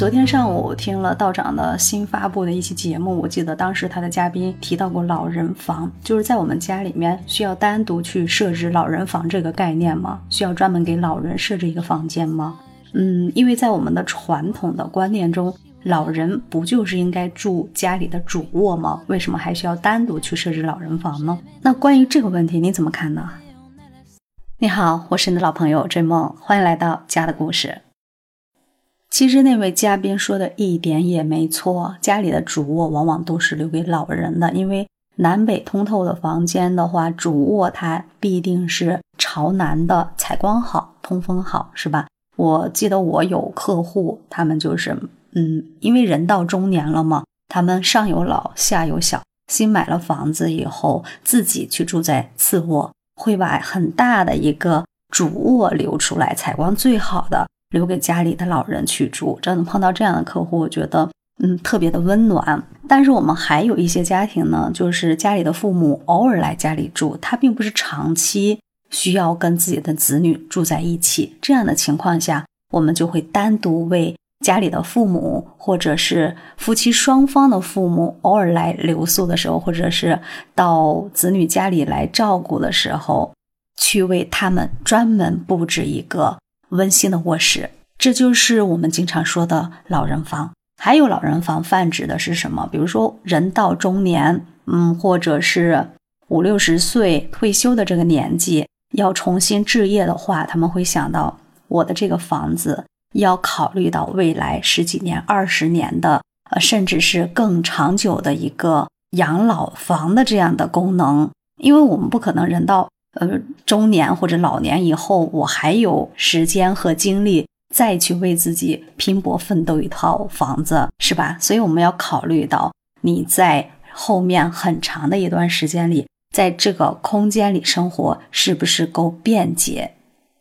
昨天上午听了道长的新发布的一期节目，我记得当时他的嘉宾提到过老人房，就是在我们家里面需要单独去设置老人房这个概念吗？需要专门给老人设置一个房间吗？嗯，因为在我们的传统的观念中，老人不就是应该住家里的主卧吗？为什么还需要单独去设置老人房呢？那关于这个问题你怎么看呢？你好，我是你的老朋友追梦，欢迎来到家的故事。其实那位嘉宾说的一点也没错，家里的主卧往往都是留给老人的，因为南北通透的房间的话，主卧它必定是朝南的，采光好，通风好，是吧？我记得我有客户，他们就是，嗯，因为人到中年了嘛，他们上有老，下有小，新买了房子以后，自己去住在次卧，会把很大的一个主卧留出来，采光最好的。留给家里的老人去住，真的碰到这样的客户，我觉得嗯特别的温暖。但是我们还有一些家庭呢，就是家里的父母偶尔来家里住，他并不是长期需要跟自己的子女住在一起。这样的情况下，我们就会单独为家里的父母，或者是夫妻双方的父母偶尔来留宿的时候，或者是到子女家里来照顾的时候，去为他们专门布置一个。温馨的卧室，这就是我们经常说的老人房。还有老人房泛指的是什么？比如说人到中年，嗯，或者是五六十岁退休的这个年纪，要重新置业的话，他们会想到我的这个房子要考虑到未来十几年、二十年的，呃，甚至是更长久的一个养老房的这样的功能，因为我们不可能人到。呃，中年或者老年以后，我还有时间和精力再去为自己拼搏奋斗一套房子，是吧？所以我们要考虑到你在后面很长的一段时间里，在这个空间里生活是不是够便捷，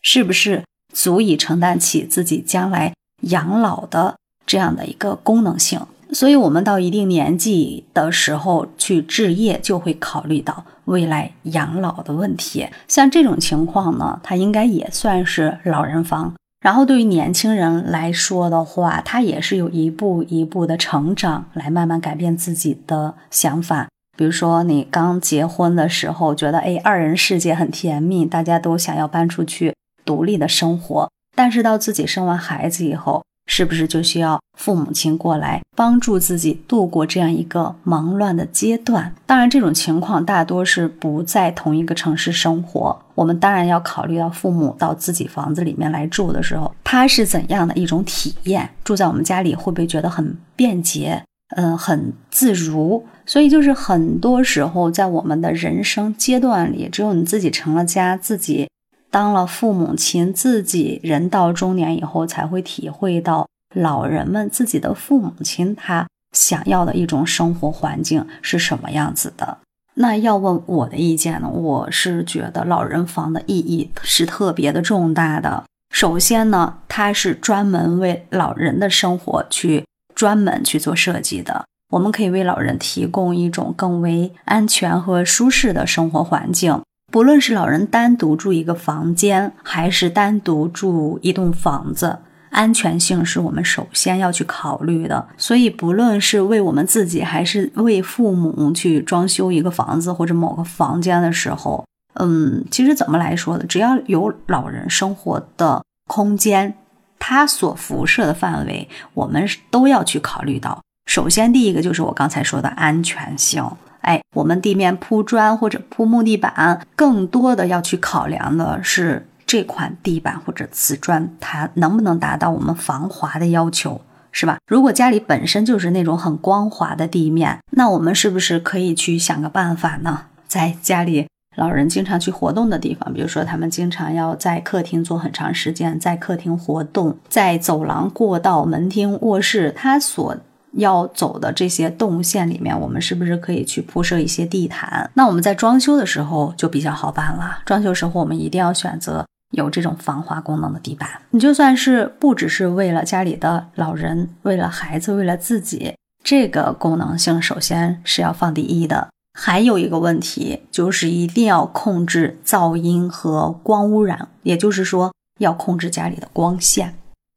是不是足以承担起自己将来养老的这样的一个功能性。所以，我们到一定年纪的时候去置业，就会考虑到未来养老的问题。像这种情况呢，它应该也算是老人房。然后，对于年轻人来说的话，他也是有一步一步的成长，来慢慢改变自己的想法。比如说，你刚结婚的时候，觉得哎，二人世界很甜蜜，大家都想要搬出去独立的生活。但是到自己生完孩子以后，是不是就需要父母亲过来帮助自己度过这样一个忙乱的阶段？当然，这种情况大多是不在同一个城市生活。我们当然要考虑到父母到自己房子里面来住的时候，他是怎样的一种体验？住在我们家里会不会觉得很便捷？嗯，很自如。所以，就是很多时候在我们的人生阶段里，只有你自己成了家，自己。当了父母亲，自己人到中年以后，才会体会到老人们自己的父母亲他想要的一种生活环境是什么样子的。那要问我的意见呢？我是觉得老人房的意义是特别的重大的。首先呢，它是专门为老人的生活去专门去做设计的。我们可以为老人提供一种更为安全和舒适的生活环境。不论是老人单独住一个房间，还是单独住一栋房子，安全性是我们首先要去考虑的。所以，不论是为我们自己，还是为父母去装修一个房子或者某个房间的时候，嗯，其实怎么来说呢？只要有老人生活的空间，它所辐射的范围，我们都要去考虑到。首先，第一个就是我刚才说的安全性。哎，我们地面铺砖或者铺木地板，更多的要去考量的是这款地板或者瓷砖，它能不能达到我们防滑的要求，是吧？如果家里本身就是那种很光滑的地面，那我们是不是可以去想个办法呢？在家里老人经常去活动的地方，比如说他们经常要在客厅坐很长时间，在客厅活动，在走廊、过道、门厅、卧室，他所。要走的这些动线里面，我们是不是可以去铺设一些地毯？那我们在装修的时候就比较好办了。装修时候我们一定要选择有这种防滑功能的地板。你就算是不只是为了家里的老人，为了孩子，为了自己，这个功能性首先是要放第一的。还有一个问题就是一定要控制噪音和光污染，也就是说要控制家里的光线。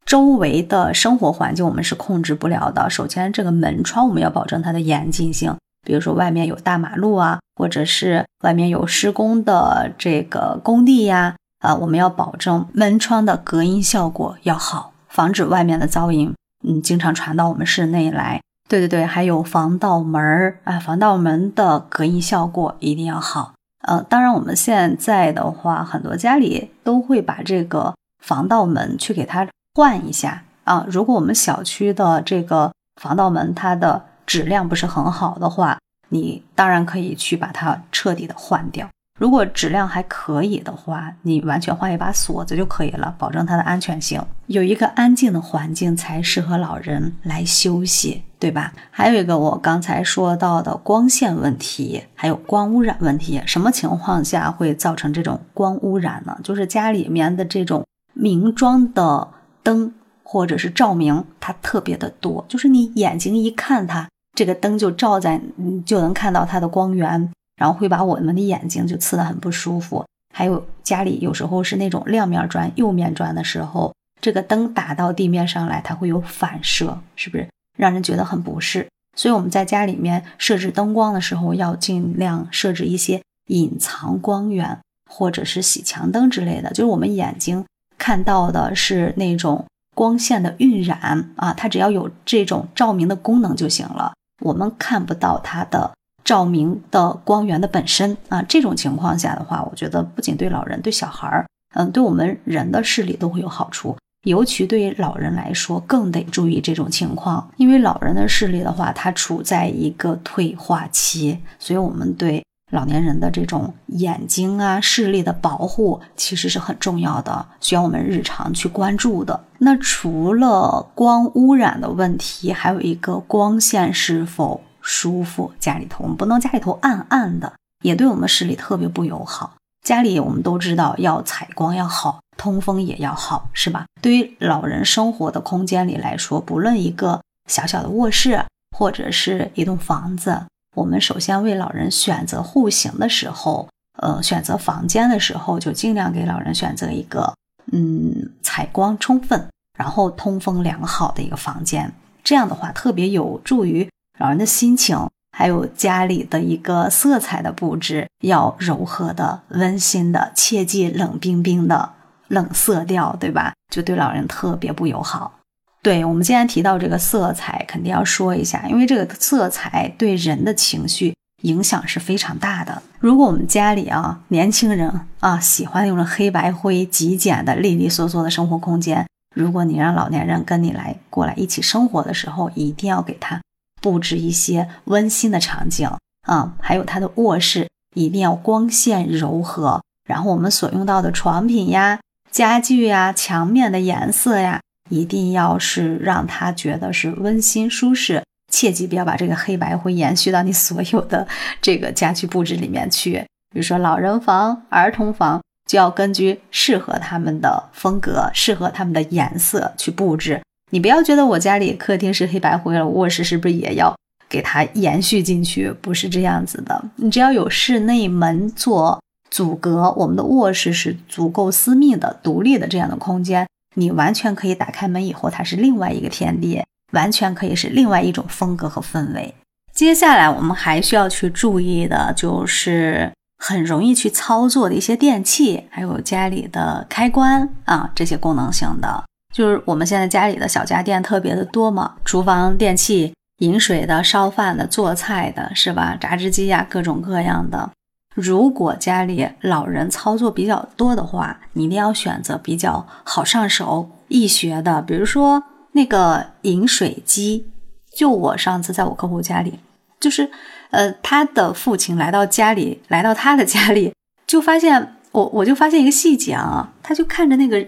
周围的生活环境我们是控制不了的。首先，这个门窗我们要保证它的严禁性，比如说外面有大马路啊，或者是外面有施工的这个工地呀，啊，我们要保证门窗的隔音效果要好，防止外面的噪音，嗯，经常传到我们室内来。对对对，还有防盗门儿啊，防盗门的隔音效果一定要好。呃，当然我们现在的话，很多家里都会把这个防盗门去给它换一下啊。如果我们小区的这个防盗门它的质量不是很好的话，你当然可以去把它彻底的换掉。如果质量还可以的话，你完全换一把锁子就可以了，保证它的安全性。有一个安静的环境才适合老人来休息，对吧？还有一个我刚才说到的光线问题，还有光污染问题。什么情况下会造成这种光污染呢？就是家里面的这种明装的灯或者是照明，它特别的多，就是你眼睛一看它，这个灯就照在，你就能看到它的光源。然后会把我们的眼睛就刺得很不舒服。还有家里有时候是那种亮面砖、釉面砖的时候，这个灯打到地面上来，它会有反射，是不是让人觉得很不适？所以我们在家里面设置灯光的时候，要尽量设置一些隐藏光源，或者是洗墙灯之类的，就是我们眼睛看到的是那种光线的晕染啊，它只要有这种照明的功能就行了，我们看不到它的。照明的光源的本身啊，这种情况下的话，我觉得不仅对老人、对小孩儿，嗯，对我们人的视力都会有好处。尤其对于老人来说，更得注意这种情况，因为老人的视力的话，它处在一个退化期，所以我们对老年人的这种眼睛啊视力的保护其实是很重要的，需要我们日常去关注的。那除了光污染的问题，还有一个光线是否？舒服，家里头我们不能家里头暗暗的，也对我们视力特别不友好。家里我们都知道要采光要好，通风也要好，是吧？对于老人生活的空间里来说，不论一个小小的卧室或者是一栋房子，我们首先为老人选择户型的时候，呃，选择房间的时候，就尽量给老人选择一个嗯采光充分，然后通风良好的一个房间。这样的话，特别有助于。老人的心情，还有家里的一个色彩的布置，要柔和的、温馨的，切忌冷冰冰的冷色调，对吧？就对老人特别不友好。对我们既然提到这个色彩，肯定要说一下，因为这个色彩对人的情绪影响是非常大的。如果我们家里啊，年轻人啊喜欢用黑白灰极简的利利索索的生活空间，如果你让老年人跟你来过来一起生活的时候，一定要给他。布置一些温馨的场景啊，还有他的卧室一定要光线柔和，然后我们所用到的床品呀、家具呀、墙面的颜色呀，一定要是让他觉得是温馨舒适。切记不要把这个黑白灰延续到你所有的这个家居布置里面去。比如说老人房、儿童房，就要根据适合他们的风格、适合他们的颜色去布置。你不要觉得我家里客厅是黑白灰了，卧室是不是也要给它延续进去？不是这样子的。你只要有室内门做阻隔，我们的卧室是足够私密的、独立的这样的空间，你完全可以打开门以后，它是另外一个天地，完全可以是另外一种风格和氛围。接下来我们还需要去注意的就是很容易去操作的一些电器，还有家里的开关啊这些功能性的。就是我们现在家里的小家电特别的多嘛，厨房电器、饮水的、烧饭的、做菜的，是吧？榨汁机呀，各种各样的。如果家里老人操作比较多的话，你一定要选择比较好上手、易学的，比如说那个饮水机。就我上次在我客户家里，就是呃，他的父亲来到家里，来到他的家里，就发现我，我就发现一个细节啊，他就看着那个。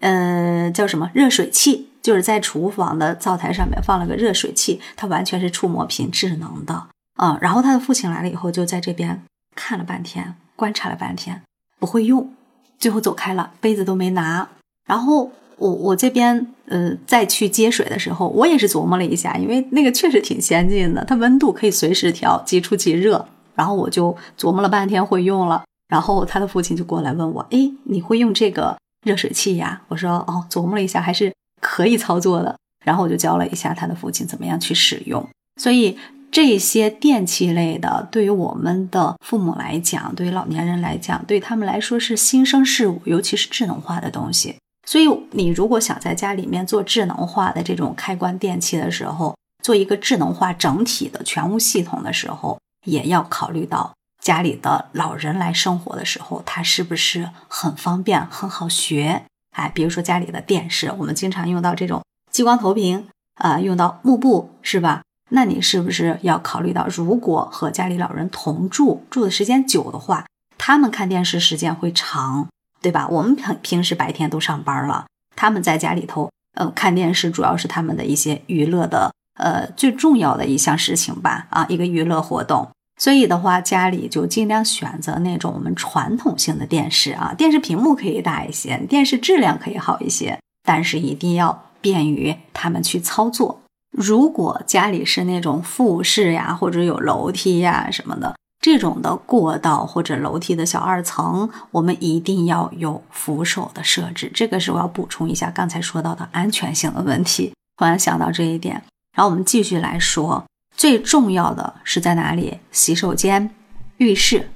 嗯，叫什么热水器？就是在厨房的灶台上面放了个热水器，它完全是触摸屏智能的啊。然后他的父亲来了以后，就在这边看了半天，观察了半天，不会用，最后走开了，杯子都没拿。然后我我这边呃再去接水的时候，我也是琢磨了一下，因为那个确实挺先进的，它温度可以随时调，即出即热。然后我就琢磨了半天，会用了。然后他的父亲就过来问我，哎，你会用这个？热水器呀，我说哦，琢磨了一下，还是可以操作的。然后我就教了一下他的父亲怎么样去使用。所以这些电器类的，对于我们的父母来讲，对于老年人来讲，对他们来说是新生事物，尤其是智能化的东西。所以你如果想在家里面做智能化的这种开关电器的时候，做一个智能化整体的全屋系统的时候，也要考虑到家里的老人来生活的时候，他是不是很方便、很好学？哎，比如说家里的电视，我们经常用到这种激光投屏啊，用到幕布，是吧？那你是不是要考虑到，如果和家里老人同住，住的时间久的话，他们看电视时间会长，对吧？我们平平时白天都上班了，他们在家里头，呃，看电视主要是他们的一些娱乐的。呃，最重要的一项事情吧，啊，一个娱乐活动，所以的话，家里就尽量选择那种我们传统性的电视啊，电视屏幕可以大一些，电视质量可以好一些，但是一定要便于他们去操作。如果家里是那种复式呀，或者有楼梯呀什么的这种的过道或者楼梯的小二层，我们一定要有扶手的设置。这个是我要补充一下刚才说到的安全性的问题，突然想到这一点。然后我们继续来说，最重要的是在哪里？洗手间、浴室，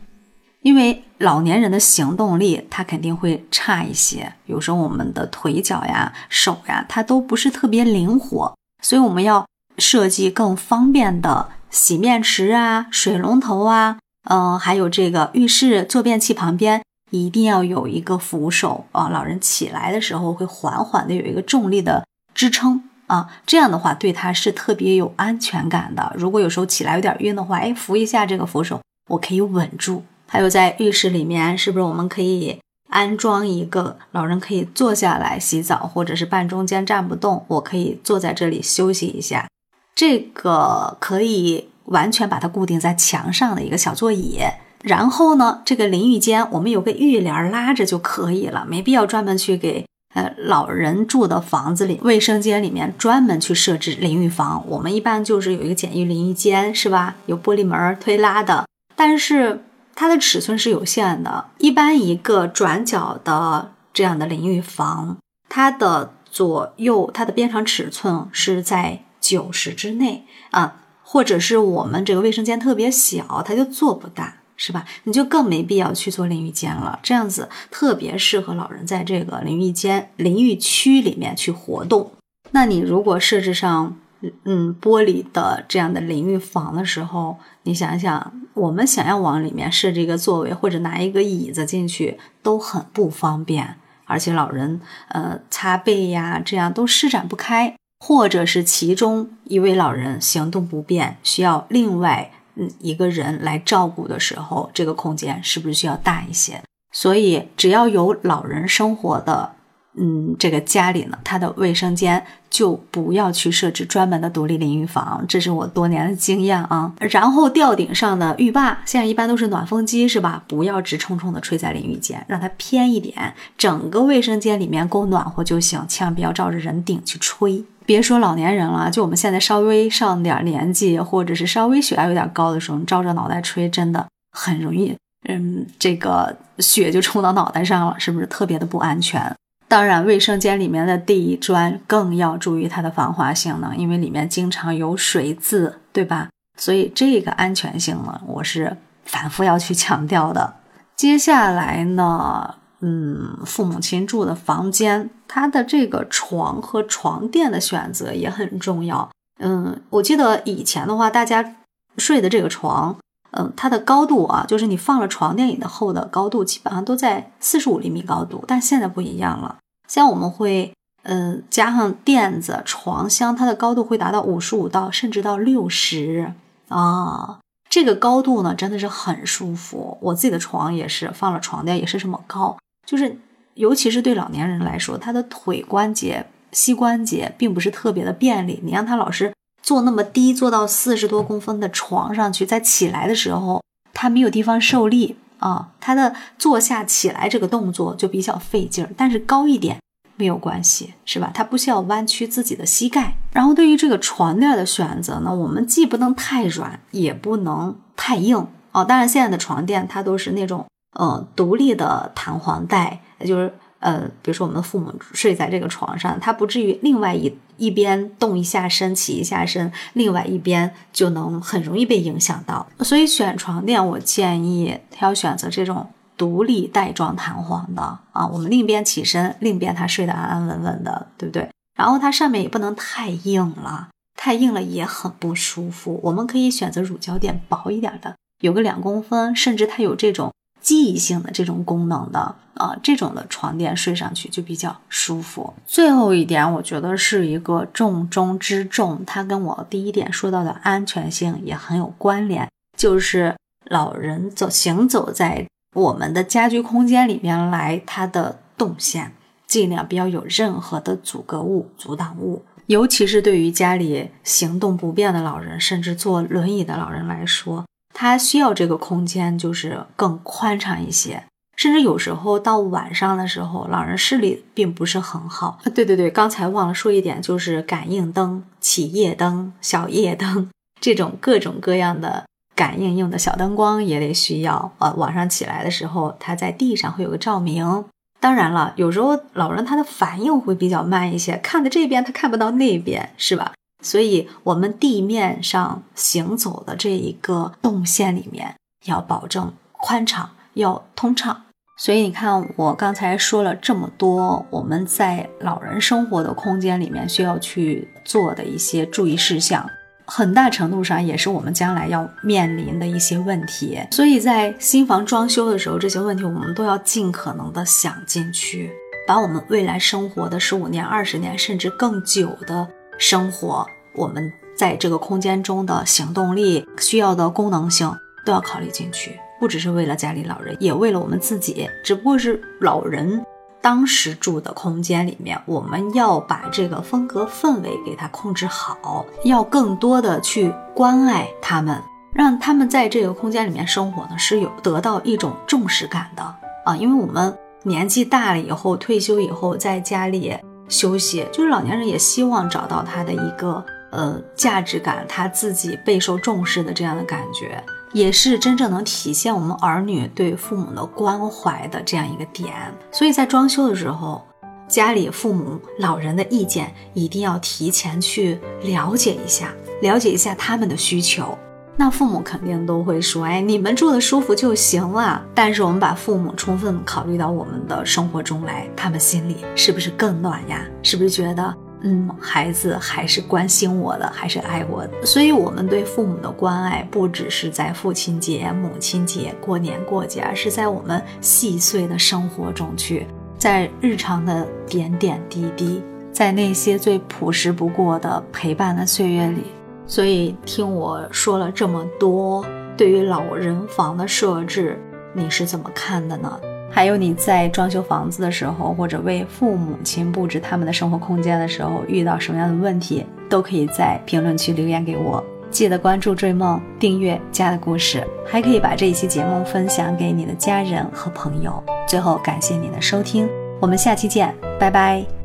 因为老年人的行动力他肯定会差一些，有时候我们的腿脚呀、手呀，它都不是特别灵活，所以我们要设计更方便的洗面池啊、水龙头啊，嗯，还有这个浴室坐便器旁边一定要有一个扶手啊，老人起来的时候会缓缓的有一个重力的支撑。啊，这样的话对他是特别有安全感的。如果有时候起来有点晕的话，哎，扶一下这个扶手，我可以稳住。还有在浴室里面，是不是我们可以安装一个老人可以坐下来洗澡，或者是半中间站不动，我可以坐在这里休息一下。这个可以完全把它固定在墙上的一个小座椅。然后呢，这个淋浴间我们有个浴帘拉着就可以了，没必要专门去给。呃，老人住的房子里，卫生间里面专门去设置淋浴房。我们一般就是有一个简易淋浴间，是吧？有玻璃门推拉的，但是它的尺寸是有限的。一般一个转角的这样的淋浴房，它的左右它的边长尺寸是在九十之内啊，或者是我们这个卫生间特别小，它就做不大。是吧？你就更没必要去做淋浴间了，这样子特别适合老人在这个淋浴间、淋浴区里面去活动。那你如果设置上嗯玻璃的这样的淋浴房的时候，你想想，我们想要往里面设置一个座位或者拿一个椅子进去都很不方便，而且老人呃擦背呀这样都施展不开，或者是其中一位老人行动不便，需要另外。嗯，一个人来照顾的时候，这个空间是不是需要大一些？所以，只要有老人生活的，嗯，这个家里呢，他的卫生间就不要去设置专门的独立淋浴房，这是我多年的经验啊。然后，吊顶上的浴霸，现在一般都是暖风机，是吧？不要直冲冲的吹在淋浴间，让它偏一点，整个卫生间里面够暖和就行，千万不要照着人顶去吹。别说老年人了，就我们现在稍微上点年纪，或者是稍微血压有点高的时候，你照着脑袋吹，真的很容易，嗯，这个血就冲到脑袋上了，是不是特别的不安全？当然，卫生间里面的地砖更要注意它的防滑性能，因为里面经常有水渍，对吧？所以这个安全性呢，我是反复要去强调的。接下来呢？嗯，父母亲住的房间，它的这个床和床垫的选择也很重要。嗯，我记得以前的话，大家睡的这个床，嗯，它的高度啊，就是你放了床垫以后的高度，基本上都在四十五厘米高度。但现在不一样了，像我们会，嗯，加上垫子、床箱，它的高度会达到五十五到甚至到六十啊。这个高度呢，真的是很舒服。我自己的床也是放了床垫，也是这么高。就是，尤其是对老年人来说，他的腿关节、膝关节并不是特别的便利。你让他老是坐那么低，坐到四十多公分的床上去，在起来的时候，他没有地方受力啊。他的坐下起来这个动作就比较费劲儿。但是高一点没有关系，是吧？他不需要弯曲自己的膝盖。然后对于这个床垫的选择呢，我们既不能太软，也不能太硬哦。当然，现在的床垫它都是那种。呃，独立的弹簧带，就是呃，比如说我们的父母睡在这个床上，他不至于另外一一边动一下身、起一下身，另外一边就能很容易被影响到。所以选床垫，我建议他要选择这种独立带状弹簧的啊，我们另一边起身，另一边他睡得安安稳稳的，对不对？然后它上面也不能太硬了，太硬了也很不舒服。我们可以选择乳胶垫薄一点的，有个两公分，甚至它有这种。记忆性的这种功能的啊，这种的床垫睡上去就比较舒服。最后一点，我觉得是一个重中之重，它跟我第一点说到的安全性也很有关联，就是老人走行走在我们的家居空间里面来，它的动线尽量不要有任何的阻隔物、阻挡物，尤其是对于家里行动不便的老人，甚至坐轮椅的老人来说。他需要这个空间就是更宽敞一些，甚至有时候到晚上的时候，老人视力并不是很好。对对对，刚才忘了说一点，就是感应灯、起夜灯、小夜灯这种各种各样的感应用的小灯光也得需要。呃，晚上起来的时候，他在地上会有个照明。当然了，有时候老人他的反应会比较慢一些，看的这边他看不到那边，是吧？所以，我们地面上行走的这一个动线里面，要保证宽敞，要通畅。所以，你看，我刚才说了这么多，我们在老人生活的空间里面需要去做的一些注意事项，很大程度上也是我们将来要面临的一些问题。所以在新房装修的时候，这些问题我们都要尽可能的想进去，把我们未来生活的十五年、二十年，甚至更久的。生活，我们在这个空间中的行动力需要的功能性都要考虑进去，不只是为了家里老人，也为了我们自己。只不过是老人当时住的空间里面，我们要把这个风格氛围给它控制好，要更多的去关爱他们，让他们在这个空间里面生活呢，是有得到一种重视感的啊。因为我们年纪大了以后，退休以后，在家里。休息就是老年人也希望找到他的一个呃价值感，他自己备受重视的这样的感觉，也是真正能体现我们儿女对父母的关怀的这样一个点。所以在装修的时候，家里父母老人的意见一定要提前去了解一下，了解一下他们的需求。那父母肯定都会说：“哎，你们住的舒服就行了。”但是我们把父母充分考虑到我们的生活中来，他们心里是不是更暖呀？是不是觉得，嗯，孩子还是关心我的，还是爱我的？所以，我们对父母的关爱不只是在父亲节、母亲节、过年过节，而是在我们细碎的生活中去，在日常的点点滴滴，在那些最朴实不过的陪伴的岁月里。所以听我说了这么多，对于老人房的设置，你是怎么看的呢？还有你在装修房子的时候，或者为父母亲布置他们的生活空间的时候，遇到什么样的问题，都可以在评论区留言给我。记得关注追梦，订阅家的故事，还可以把这一期节目分享给你的家人和朋友。最后感谢你的收听，我们下期见，拜拜。